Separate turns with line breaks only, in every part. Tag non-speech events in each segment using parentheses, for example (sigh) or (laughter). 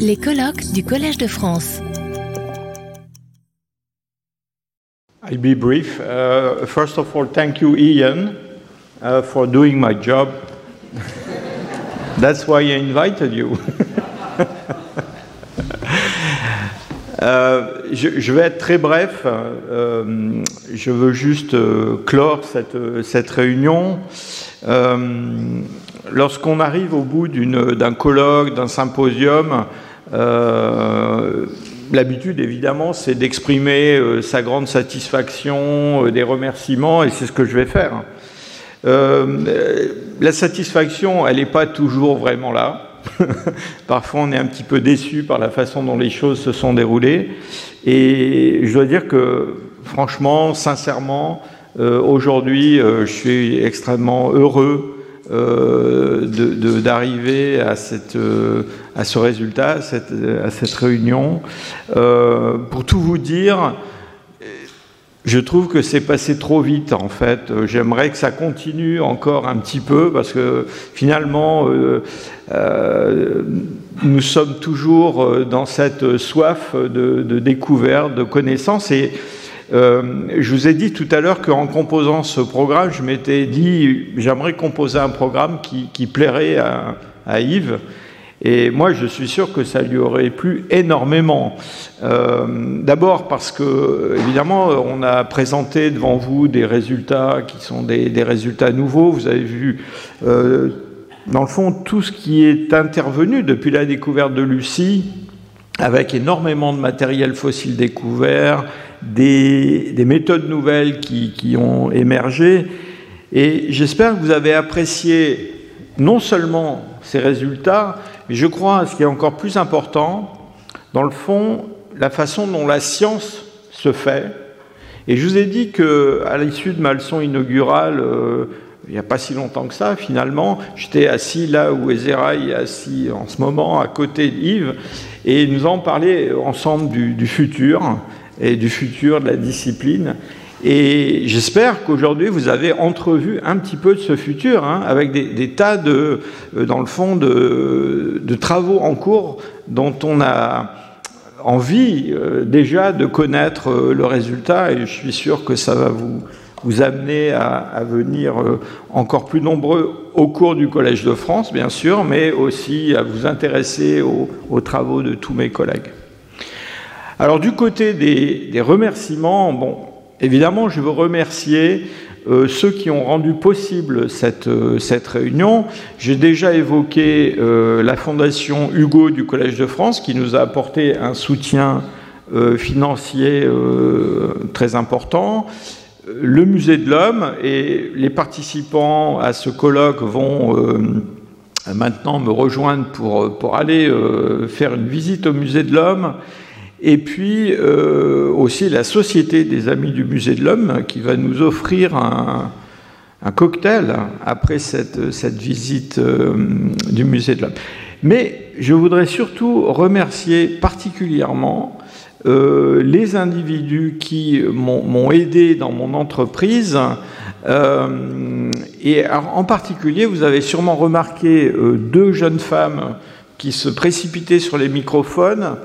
Les colloques du Collège de France.
I'll be brief. Uh, first of all, thank you, Ian, uh, for doing my job. (laughs) That's why I invited you. (laughs) Euh, je, vais être très bref. Euh, je veux juste euh, clore cette, cette réunion. Lorsqu'on arrive au bout d'un colloque, d'un symposium, l'habitude évidemment c'est d'exprimer sa grande satisfaction, des remerciements, et c'est ce que je vais faire. la satisfaction, elle n'est pas toujours vraiment là. (laughs) Parfois, on est un petit peu déçu par la façon dont les choses se sont déroulées. Et je dois dire que, franchement, sincèrement, aujourd'hui, je suis extrêmement heureux euh, d'arriver à, euh, ce résultat, à cette, réunion. Euh, pour tout vous dire, je trouve que c'est passé trop vite en fait. J'aimerais que ça continue encore un petit peu parce que finalement, euh, euh, nous sommes toujours dans cette soif de, découverte, de connaissance et euh, je vous ai dit tout à l'heure qu'en composant ce programme, je m'étais dit, j'aimerais composer un programme qui, qui plairait à, à, Yves. Et moi, je suis sûr que ça lui aurait plu énormément. Euh, D'abord parce que, évidemment, on a présenté devant vous des résultats qui sont des, résultats nouveaux. Vous avez vu, euh, dans le fond, tout ce qui est intervenu depuis la découverte de Lucie, avec énormément de matériel fossile découvert, des, des méthodes nouvelles qui, ont émergé. Et j'espère que vous avez apprécié non seulement ces résultats, mais je crois, ce qui est encore plus important, dans le fond, la façon dont la science se fait. Et je vous ai dit qu'à l'issue de ma leçon inaugurale, euh, il n'y a pas si longtemps que ça, finalement, j'étais assis là où Ezera est assis en ce moment, à côté d'Yves, et nous avons parlé ensemble du futur et du futur de la discipline. Et j'espère qu'aujourd'hui vous avez entrevu un petit peu de ce futur, hein, avec des, tas de, euh, dans le fond, de, travaux en cours dont on a envie euh, déjà de connaître euh, le résultat. Et je suis sûr que ça va vous, vous amener à, venir encore plus nombreux au cours du Collège de France, bien sûr, mais aussi à vous intéresser aux, aux travaux de tous mes collègues. Alors du côté des, des, remerciements, bon, évidemment, je veux remercier euh, ceux qui ont rendu possible cette, euh, réunion. J'ai déjà évoqué euh, la Fondation Hugo du Collège de France qui nous a apporté un soutien financier très important. Le Musée de l'Homme et les participants à ce colloque vont maintenant me rejoindre pour aller faire une visite au Musée de l'Homme et puis euh, aussi la Société des Amis du Musée de l'Homme qui va nous offrir un, cocktail après cette, cette visite euh, du Musée de l'Homme. Mais je voudrais surtout remercier particulièrement euh, les individus qui m'ont aidé dans mon entreprise. Et en particulier, vous avez sûrement remarqué deux jeunes femmes qui se précipitaient sur les microphones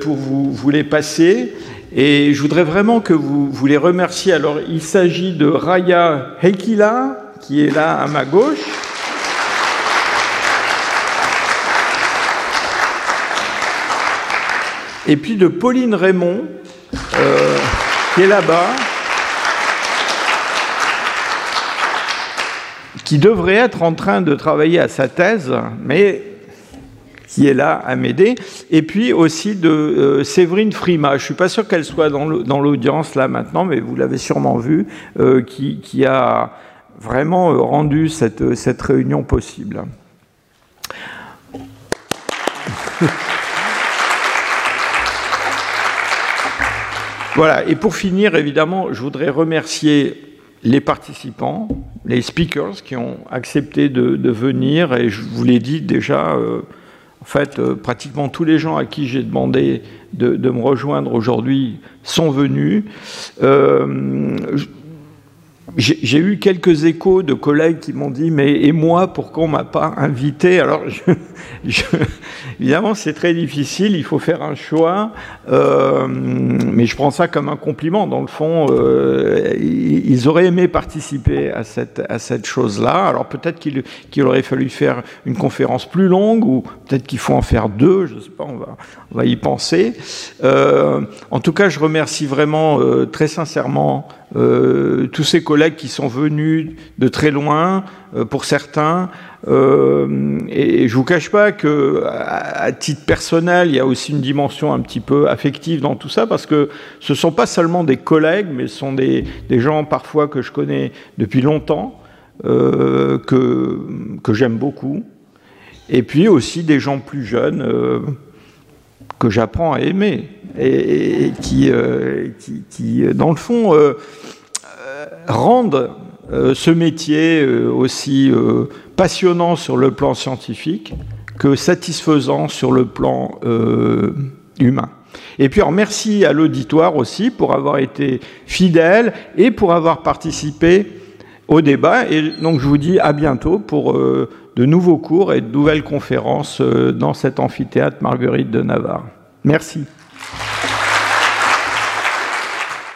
pour vous, les passer. Et je voudrais vraiment que vous, vous les remerciez. Alors, il s'agit de Raya Hekila, qui est là à ma gauche. Et puis de Pauline Raymond, euh, qui est là-bas, qui devrait être en train de travailler à sa thèse, mais qui est là à m'aider, et puis aussi de euh, Séverine Frima. Je ne suis pas sûr qu'elle soit dans l'audience là maintenant, mais vous l'avez sûrement vu, euh, qui, qui, a vraiment euh, rendu cette, cette réunion possible. (laughs) voilà, et pour finir, évidemment, je voudrais remercier les participants, les speakers qui ont accepté de, venir, et je vous l'ai dit déjà, en fait, euh, pratiquement tous les gens à qui j'ai demandé de, me rejoindre aujourd'hui sont venus. Euh, j'ai eu quelques échos de collègues qui m'ont dit mais et moi pourquoi on m'a pas invité? Alors évidemment c'est très difficile il faut faire un choix euh, mais je prends ça comme un compliment. Dans le fond euh, ils auraient aimé participer à cette à cette chose là alors peut-être qu'il qu'il aurait fallu faire une conférence plus longue ou peut-être qu'il faut en faire deux je sais pas on va on va y penser. Euh, en tout cas je remercie vraiment très sincèrement tous ces collègues qui sont venus de très loin, euh, pour certains. Euh, et, je vous cache pas que, à, titre personnel, il y a aussi une dimension un petit peu affective dans tout ça, parce que ce sont pas seulement des collègues, mais ce sont des, gens parfois que je connais depuis longtemps, que, que j'aime beaucoup, et puis aussi des gens plus jeunes que j'apprends à aimer et, qui, qui, dans le fond, rendent euh, ce métier euh, aussi euh, passionnant sur le plan scientifique que satisfaisant sur le plan humain. Et puis, alors, merci à l'auditoire aussi pour avoir été fidèle et pour avoir participé au débat. Et donc, je vous dis à bientôt pour de nouveaux cours et de nouvelles conférences dans cet amphithéâtre Marguerite de Navarre. Merci.